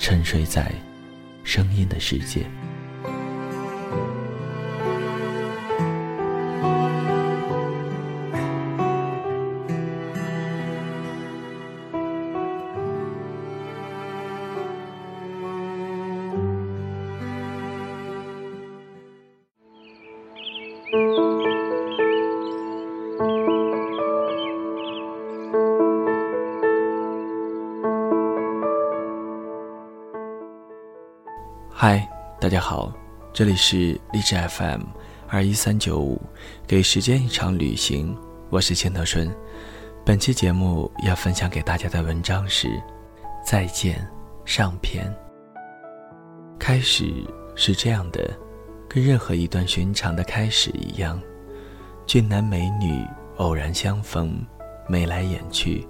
沉睡在声音的世界。嗨，大家好，这里是励志 FM 二一三九五，给时间一场旅行，我是千德顺。本期节目要分享给大家的文章是《再见上篇》。开始是这样的，跟任何一段寻常的开始一样，俊男美女偶然相逢，眉来眼去。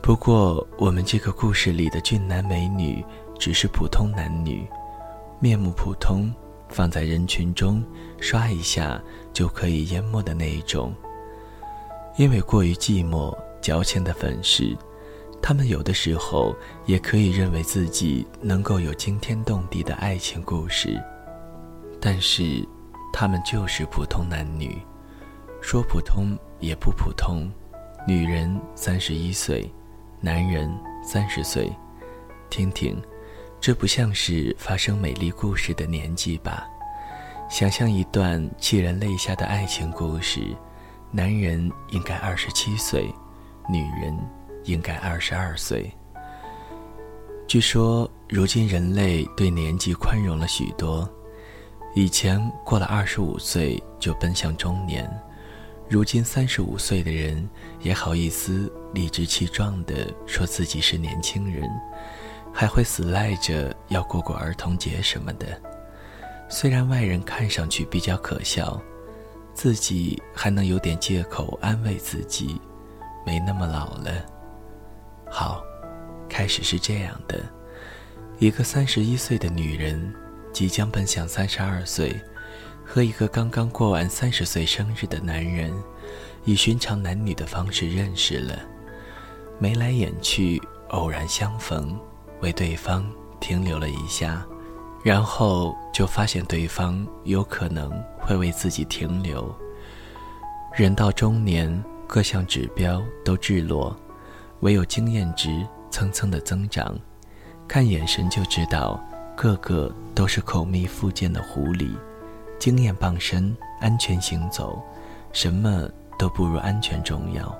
不过，我们这个故事里的俊男美女只是普通男女。面目普通，放在人群中，刷一下就可以淹没的那一种。因为过于寂寞、矫情的粉饰，他们有的时候也可以认为自己能够有惊天动地的爱情故事，但是，他们就是普通男女，说普通也不普通。女人三十一岁，男人三十岁，听听。这不像是发生美丽故事的年纪吧？想象一段泣人泪下的爱情故事，男人应该二十七岁，女人应该二十二岁。据说如今人类对年纪宽容了许多，以前过了二十五岁就奔向中年，如今三十五岁的人也好意思理直气壮地说自己是年轻人。还会死赖着要过过儿童节什么的，虽然外人看上去比较可笑，自己还能有点借口安慰自己，没那么老了。好，开始是这样的：一个三十一岁的女人，即将奔向三十二岁，和一个刚刚过完三十岁生日的男人，以寻常男女的方式认识了，眉来眼去，偶然相逢。为对方停留了一下，然后就发现对方有可能会为自己停留。人到中年，各项指标都滞落，唯有经验值蹭蹭的增长。看眼神就知道，个个都是口蜜腹剑的狐狸。经验傍身，安全行走，什么都不如安全重要。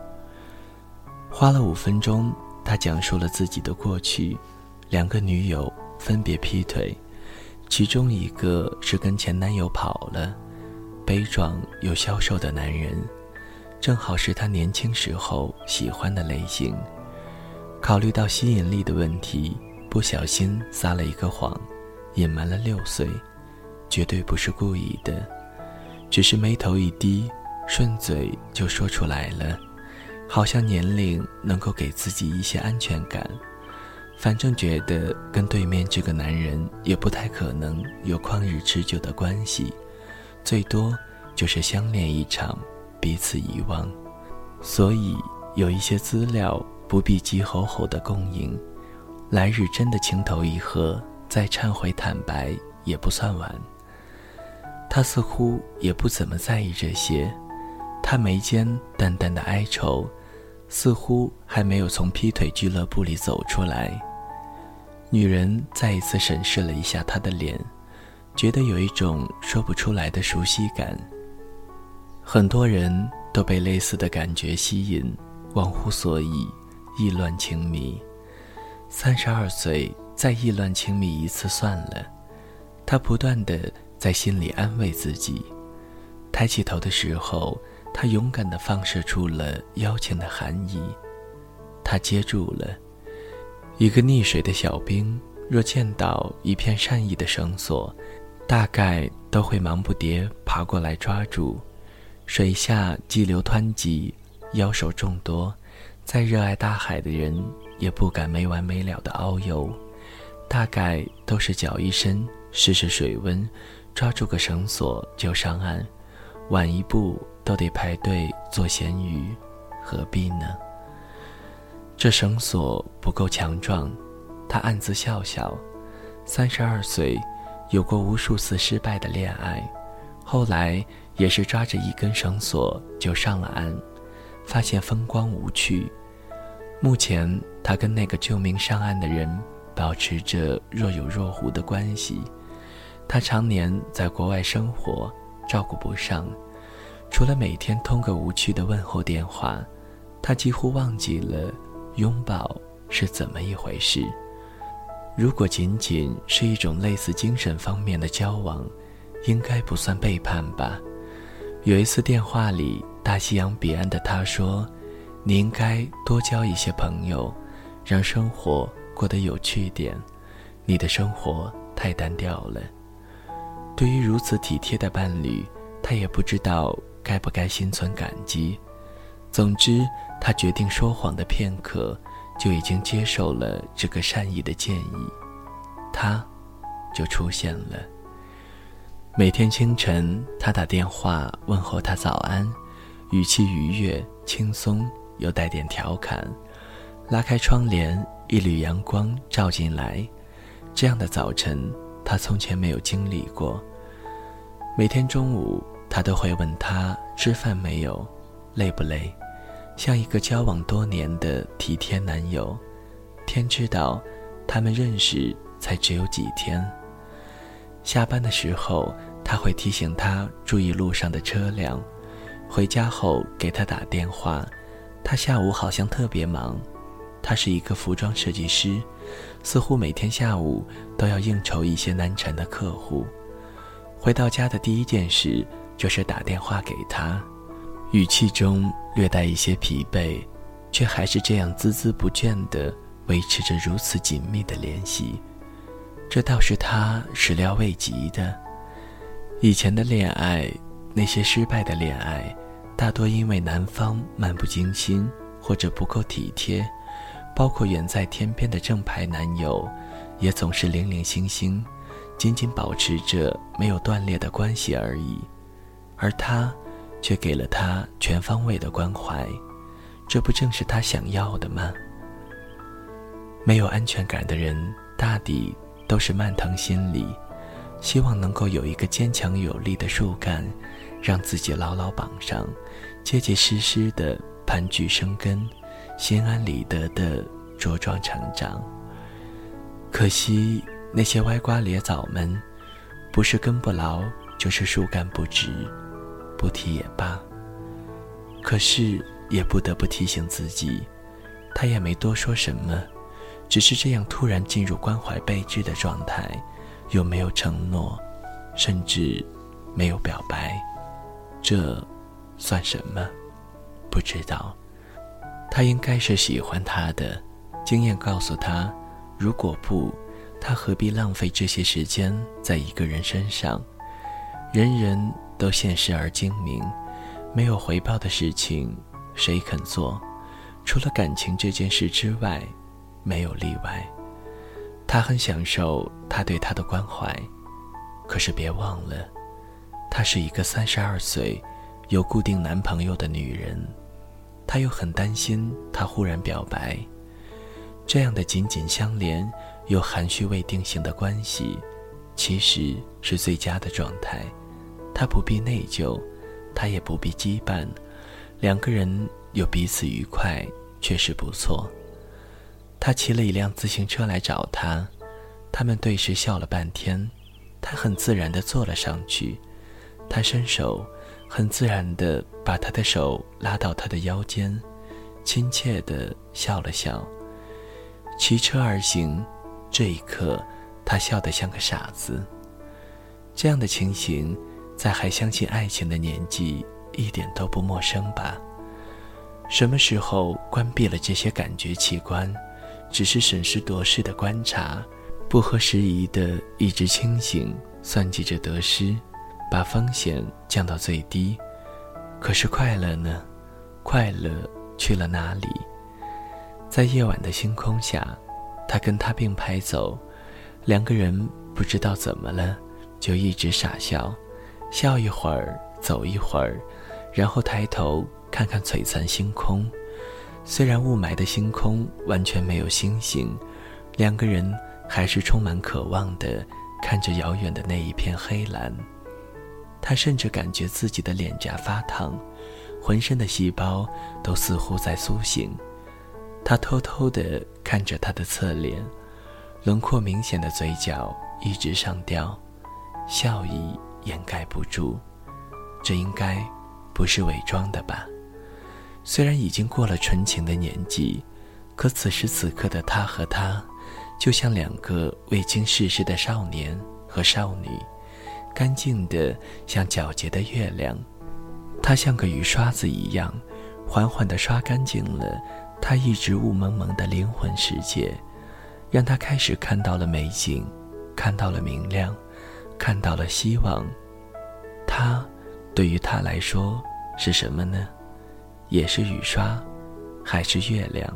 花了五分钟，他讲述了自己的过去。两个女友分别劈腿，其中一个是跟前男友跑了，悲壮又消瘦的男人，正好是他年轻时候喜欢的类型。考虑到吸引力的问题，不小心撒了一个谎，隐瞒了六岁，绝对不是故意的，只是眉头一低，顺嘴就说出来了，好像年龄能够给自己一些安全感。反正觉得跟对面这个男人也不太可能有旷日持久的关系，最多就是相恋一场，彼此遗忘。所以有一些资料不必急吼吼的供应，来日真的情投意合，再忏悔坦白也不算晚。他似乎也不怎么在意这些，他眉间淡淡的哀愁，似乎还没有从劈腿俱乐部里走出来。女人再一次审视了一下他的脸，觉得有一种说不出来的熟悉感。很多人都被类似的感觉吸引，忘乎所以，意乱情迷。三十二岁再意乱情迷一次算了，他不断的在心里安慰自己。抬起头的时候，他勇敢的放射出了邀请的含义。他接住了。一个溺水的小兵，若见到一片善意的绳索，大概都会忙不迭爬过来抓住。水下激流湍急，妖兽众多，再热爱大海的人也不敢没完没了的遨游，大概都是脚一伸试试水温，抓住个绳索就上岸。晚一步都得排队做咸鱼，何必呢？这绳索不够强壮，他暗自笑笑。三十二岁，有过无数次失败的恋爱，后来也是抓着一根绳索就上了岸，发现风光无趣。目前他跟那个救命上岸的人保持着若有若无的关系。他常年在国外生活。照顾不上，除了每天通个无趣的问候电话，他几乎忘记了拥抱是怎么一回事。如果仅仅是一种类似精神方面的交往，应该不算背叛吧？有一次电话里，大西洋彼岸的他说：“你应该多交一些朋友，让生活过得有趣点。你的生活太单调了。”对于如此体贴的伴侣，他也不知道该不该心存感激。总之，他决定说谎的片刻，就已经接受了这个善意的建议，他，就出现了。每天清晨，他打电话问候他早安，语气愉悦、轻松又带点调侃。拉开窗帘，一缕阳光照进来，这样的早晨。他从前没有经历过。每天中午，他都会问他吃饭没有，累不累，像一个交往多年的体贴男友。天知道，他们认识才只有几天。下班的时候，他会提醒他注意路上的车辆；回家后给他打电话。他下午好像特别忙，他是一个服装设计师。似乎每天下午都要应酬一些难缠的客户，回到家的第一件事就是打电话给他，语气中略带一些疲惫，却还是这样孜孜不倦地维持着如此紧密的联系，这倒是他始料未及的。以前的恋爱，那些失败的恋爱，大多因为男方漫不经心或者不够体贴。包括远在天边的正牌男友，也总是零零星星，仅仅保持着没有断裂的关系而已，而他，却给了他全方位的关怀，这不正是他想要的吗？没有安全感的人，大抵都是慢腾心理，希望能够有一个坚强有力的树干，让自己牢牢绑上，结结实实的盘踞生根。心安理得的茁壮成长。可惜那些歪瓜裂枣们，不是根不牢，就是树干不直，不提也罢。可是也不得不提醒自己，他也没多说什么，只是这样突然进入关怀备至的状态，又没有承诺，甚至没有表白，这算什么？不知道。他应该是喜欢他的，经验告诉他，如果不，他何必浪费这些时间在一个人身上？人人都现实而精明，没有回报的事情，谁肯做？除了感情这件事之外，没有例外。他很享受他对他的关怀，可是别忘了，她是一个三十二岁、有固定男朋友的女人。他又很担心他忽然表白，这样的紧紧相连又含蓄未定型的关系，其实是最佳的状态。他不必内疚，他也不必羁绊，两个人有彼此愉快，确实不错。他骑了一辆自行车来找他，他们对视笑了半天，他很自然地坐了上去，他伸手，很自然地把他的手拉到他的腰间，亲切地笑了笑。骑车而行，这一刻，他笑得像个傻子。这样的情形，在还相信爱情的年纪，一点都不陌生吧？什么时候关闭了这些感觉器官，只是审时度势的观察？不合时宜的一直清醒，算计着得失，把风险降到最低。可是快乐呢？快乐去了哪里？在夜晚的星空下，他跟他并排走，两个人不知道怎么了，就一直傻笑，笑一会儿，走一会儿，然后抬头看看璀璨星空。虽然雾霾的星空完全没有星星，两个人。还是充满渴望的看着遥远的那一片黑蓝，他甚至感觉自己的脸颊发烫，浑身的细胞都似乎在苏醒。他偷偷地看着他的侧脸，轮廓明显的嘴角一直上吊，笑意掩盖不住。这应该不是伪装的吧？虽然已经过了纯情的年纪，可此时此刻的他和她。就像两个未经世事的少年和少女，干净的像皎洁的月亮。他像个雨刷子一样，缓缓地刷干净了他一直雾蒙蒙的灵魂世界，让他开始看到了美景，看到了明亮，看到了希望。他，对于他来说是什么呢？也是雨刷，还是月亮？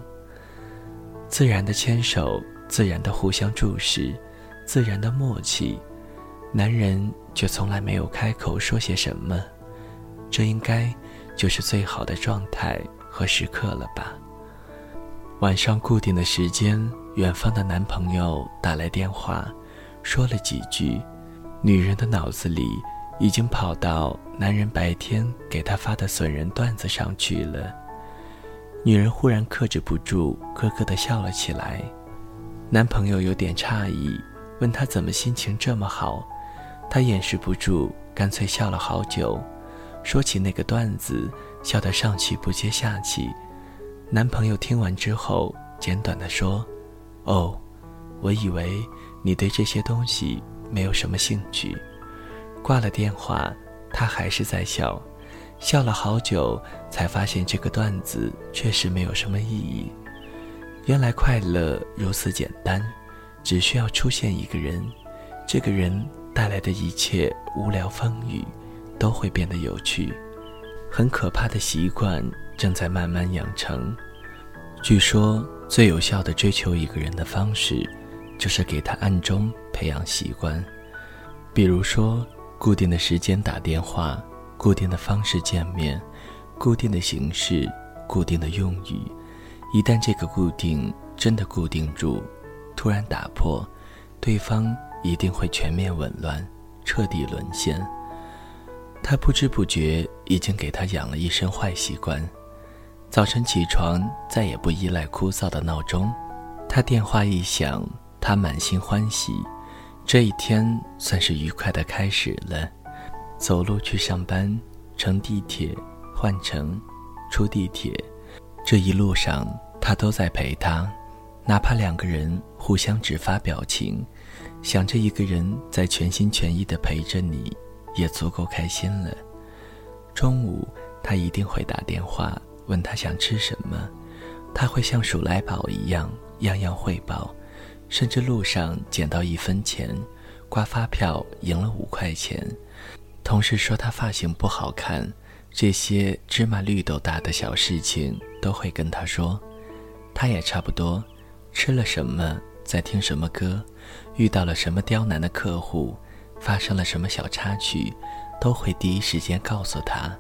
自然的牵手。自然的互相注视，自然的默契，男人却从来没有开口说些什么，这应该就是最好的状态和时刻了吧。晚上固定的时间，远方的男朋友打来电话，说了几句，女人的脑子里已经跑到男人白天给她发的损人段子上去了。女人忽然克制不住，咯咯地笑了起来。男朋友有点诧异，问她怎么心情这么好，她掩饰不住，干脆笑了好久，说起那个段子，笑得上气不接下气。男朋友听完之后，简短的说：“哦，我以为你对这些东西没有什么兴趣。”挂了电话，他还是在笑，笑了好久，才发现这个段子确实没有什么意义。原来快乐如此简单，只需要出现一个人，这个人带来的一切无聊风雨，都会变得有趣。很可怕的习惯正在慢慢养成。据说最有效的追求一个人的方式，就是给他暗中培养习惯，比如说固定的时间打电话，固定的方式见面，固定的形式，固定的用语。一旦这个固定真的固定住，突然打破，对方一定会全面紊乱，彻底沦陷。他不知不觉已经给他养了一身坏习惯：早晨起床再也不依赖枯燥的闹钟，他电话一响，他满心欢喜，这一天算是愉快的开始了。走路去上班，乘地铁，换乘，出地铁。这一路上，他都在陪她，哪怕两个人互相只发表情，想着一个人在全心全意的陪着你，也足够开心了。中午，他一定会打电话问他想吃什么，他会像数来宝一样样样汇报，甚至路上捡到一分钱，刮发票赢了五块钱。同事说他发型不好看。这些芝麻绿豆大的小事情都会跟他说，他也差不多，吃了什么，在听什么歌，遇到了什么刁难的客户，发生了什么小插曲，都会第一时间告诉他。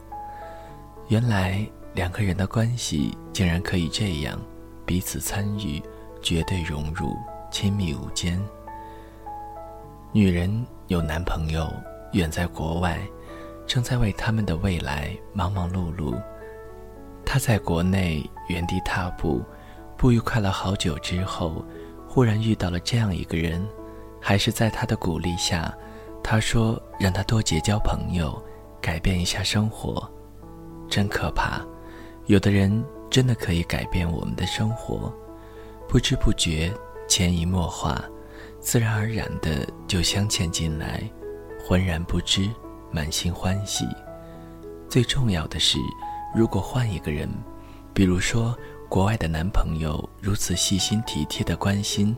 原来两个人的关系竟然可以这样，彼此参与，绝对融入，亲密无间。女人有男朋友，远在国外。正在为他们的未来忙忙碌碌。她在国内原地踏步，不愉快了好久之后，忽然遇到了这样一个人，还是在他的鼓励下，他说让他多结交朋友，改变一下生活。真可怕，有的人真的可以改变我们的生活，不知不觉，潜移默化，自然而然的就镶嵌进来，浑然不知，满心欢喜。最重要的是，如果换一个人，比如说国外的男朋友如此细心体贴的关心，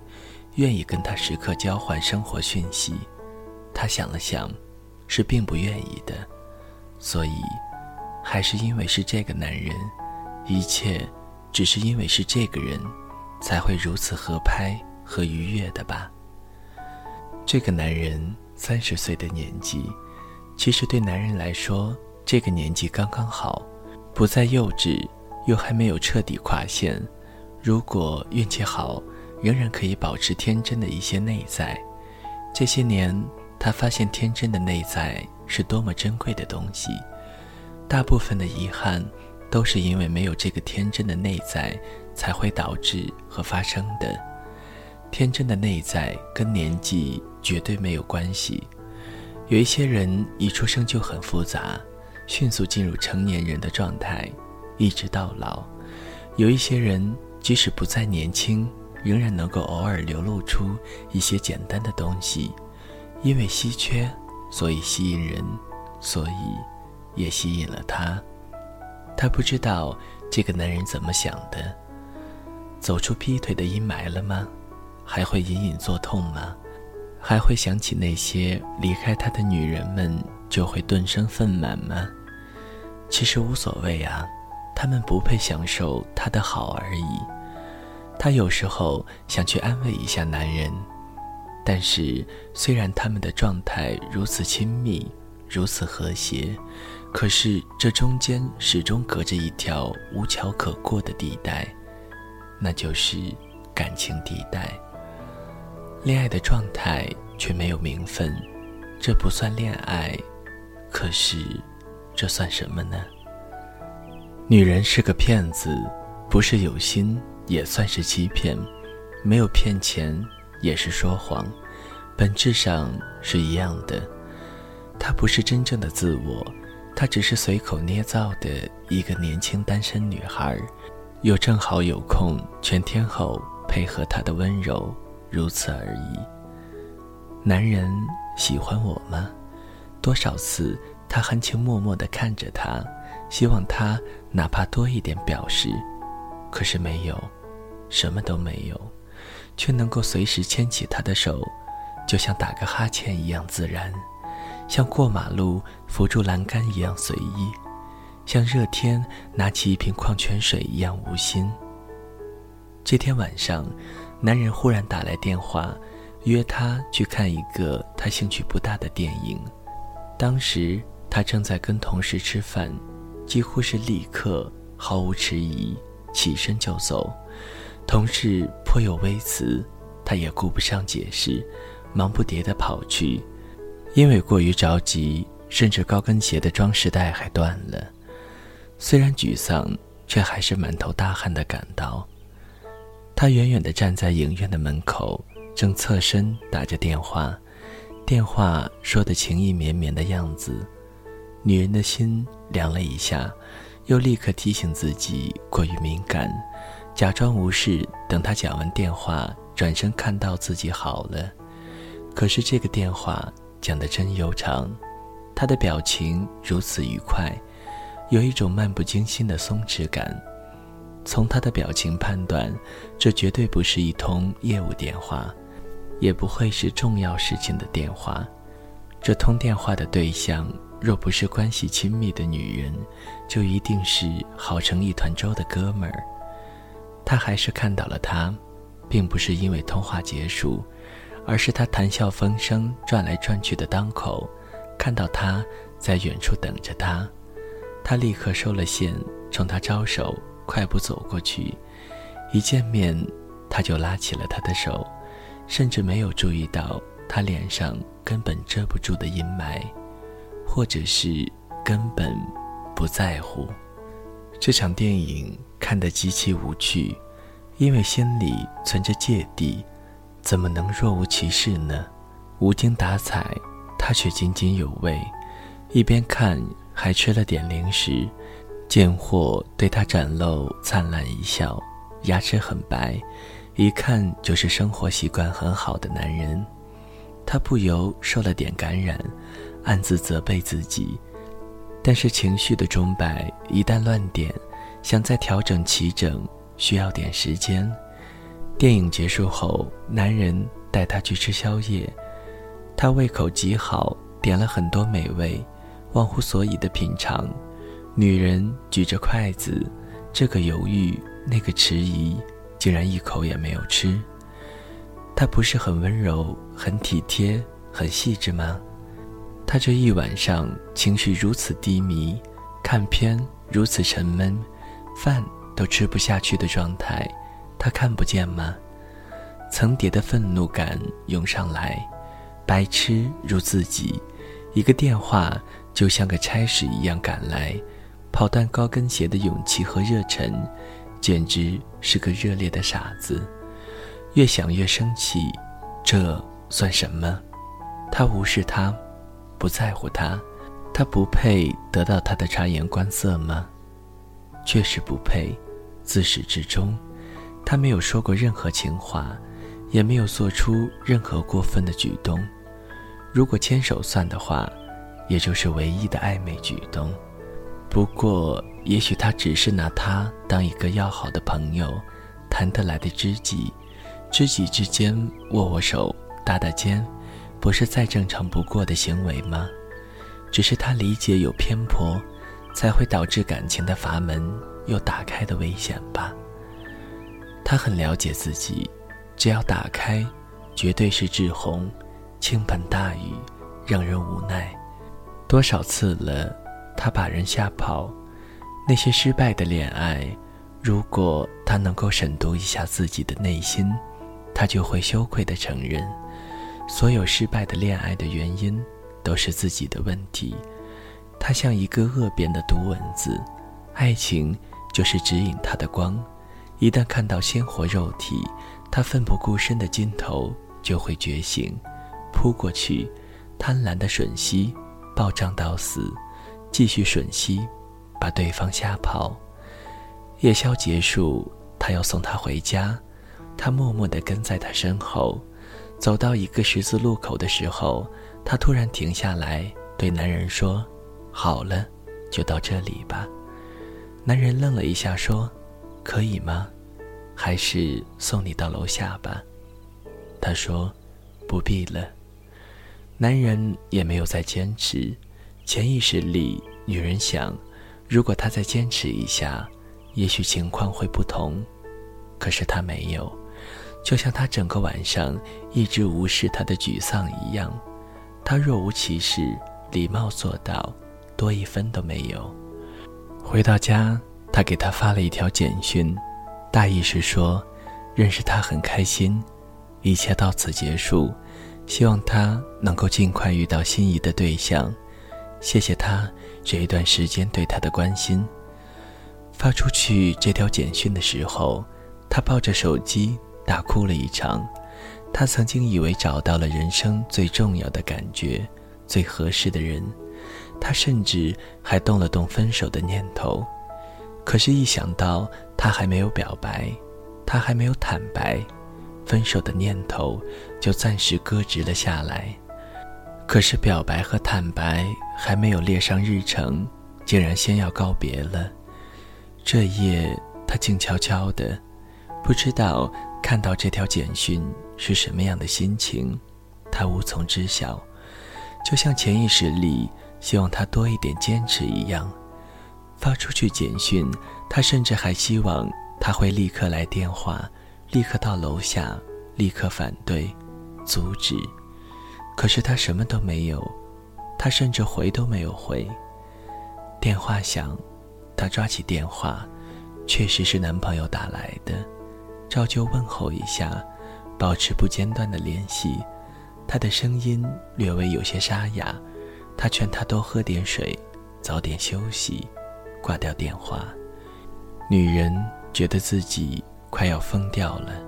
愿意跟他时刻交换生活讯息，他想了想，是并不愿意的，所以。还是因为是这个男人，一切只是因为是这个人，才会如此合拍和愉悦的吧。这个男人三十岁的年纪，其实对男人来说，这个年纪刚刚好，不再幼稚，又还没有彻底跨线。如果运气好，仍然可以保持天真的一些内在。这些年，他发现天真的内在是多么珍贵的东西。大部分的遗憾，都是因为没有这个天真的内在，才会导致和发生的。天真的内在跟年纪绝对没有关系。有一些人一出生就很复杂，迅速进入成年人的状态，一直到老；有一些人即使不再年轻，仍然能够偶尔流露出一些简单的东西。因为稀缺，所以吸引人，所以。也吸引了他，他不知道这个男人怎么想的。走出劈腿的阴霾了吗？还会隐隐作痛吗？还会想起那些离开他的女人们就会顿生愤满吗？其实无所谓啊，他们不配享受他的好而已。他有时候想去安慰一下男人，但是虽然他们的状态如此亲密，如此和谐。可是，这中间始终隔着一条无桥可过的地带，那就是感情地带。恋爱的状态却没有名分，这不算恋爱。可是，这算什么呢？女人是个骗子，不是有心也算是欺骗，没有骗钱也是说谎，本质上是一样的。她不是真正的自我。她只是随口捏造的一个年轻单身女孩，又正好有空，全天候配合他的温柔，如此而已。男人喜欢我吗？多少次他含情脉脉地看着她，希望她哪怕多一点表示，可是没有，什么都没有，却能够随时牵起她的手，就像打个哈欠一样自然。像过马路扶住栏杆一样随意，像热天拿起一瓶矿泉水一样无心。这天晚上，男人忽然打来电话，约他去看一个他兴趣不大的电影。当时他正在跟同事吃饭，几乎是立刻毫无迟疑起身就走。同事颇有微词，他也顾不上解释，忙不迭地跑去。因为过于着急，甚至高跟鞋的装饰带还断了。虽然沮丧，却还是满头大汗地赶到。他远远地站在影院的门口，正侧身打着电话，电话说的情意绵绵的样子。女人的心凉了一下，又立刻提醒自己过于敏感，假装无事，等他讲完电话，转身看到自己好了。可是这个电话。讲得真悠长，他的表情如此愉快，有一种漫不经心的松弛感。从他的表情判断，这绝对不是一通业务电话，也不会是重要事情的电话。这通电话的对象若不是关系亲密的女人，就一定是好成一团粥的哥们儿。他还是看到了他，并不是因为通话结束。而是他谈笑风生、转来转去的当口，看到他在远处等着他，他立刻收了线，冲他招手，快步走过去。一见面，他就拉起了他的手，甚至没有注意到他脸上根本遮不住的阴霾，或者是根本不在乎。这场电影看得极其无趣，因为心里存着芥蒂。怎么能若无其事呢？无精打采，他却津津有味，一边看还吃了点零食。贱货对他展露灿烂一笑，牙齿很白，一看就是生活习惯很好的男人。他不由受了点感染，暗自责备自己。但是情绪的钟摆一旦乱点，想再调整齐整，需要点时间。电影结束后，男人带她去吃宵夜，她胃口极好，点了很多美味，忘乎所以的品尝。女人举着筷子，这个犹豫，那个迟疑，竟然一口也没有吃。他不是很温柔、很体贴、很细致吗？他这一晚上情绪如此低迷，看片如此沉闷，饭都吃不下去的状态，他看不见吗？层叠的愤怒感涌上来，白痴如自己，一个电话就像个差使一样赶来，跑断高跟鞋的勇气和热忱，简直是个热烈的傻子。越想越生气，这算什么？他无视他，不在乎他，他不配得到他的察言观色吗？确实不配。自始至终，他没有说过任何情话，也没有做出任何过分的举动。如果牵手算的话，也就是唯一的暧昧举动。不过，也许他只是拿他当一个要好的朋友，谈得来的知己。知己之间握握手、搭搭肩，不是再正常不过的行为吗？只是他理解有偏颇，才会导致感情的阀门又打开的危险吧。他很了解自己，只要打开，绝对是志红，倾盆大雨，让人无奈。多少次了，他把人吓跑。那些失败的恋爱，如果他能够审读一下自己的内心。他就会羞愧地承认，所有失败的恋爱的原因都是自己的问题。他像一个恶变的毒蚊子，爱情就是指引他的光。一旦看到鲜活肉体，他奋不顾身的劲头就会觉醒，扑过去，贪婪的吮吸，暴胀到死，继续吮吸，把对方吓跑。夜宵结束，他要送她回家。他默默地跟在他身后，走到一个十字路口的时候，他突然停下来，对男人说：“好了，就到这里吧。”男人愣了一下，说：“可以吗？还是送你到楼下吧？”他说：“不必了。”男人也没有再坚持。潜意识里，女人想：如果他再坚持一下，也许情况会不同。可是他没有。就像他整个晚上一直无视他的沮丧一样，他若无其事，礼貌做到，多一分都没有。回到家，他给他发了一条简讯，大意是说，认识他很开心，一切到此结束，希望他能够尽快遇到心仪的对象，谢谢他这一段时间对他的关心。发出去这条简讯的时候，他抱着手机。大哭了一场，他曾经以为找到了人生最重要的感觉，最合适的人，他甚至还动了动分手的念头。可是，一想到他还没有表白，他还没有坦白，分手的念头就暂时搁置了下来。可是，表白和坦白还没有列上日程，竟然先要告别了。这夜，他静悄悄的，不知道。看到这条简讯是什么样的心情，他无从知晓，就像潜意识里希望他多一点坚持一样。发出去简讯，他甚至还希望他会立刻来电话，立刻到楼下，立刻反对、阻止。可是他什么都没有，他甚至回都没有回。电话响，他抓起电话，确实是男朋友打来的。照旧问候一下，保持不间断的联系。他的声音略微有些沙哑。他劝他多喝点水，早点休息，挂掉电话。女人觉得自己快要疯掉了。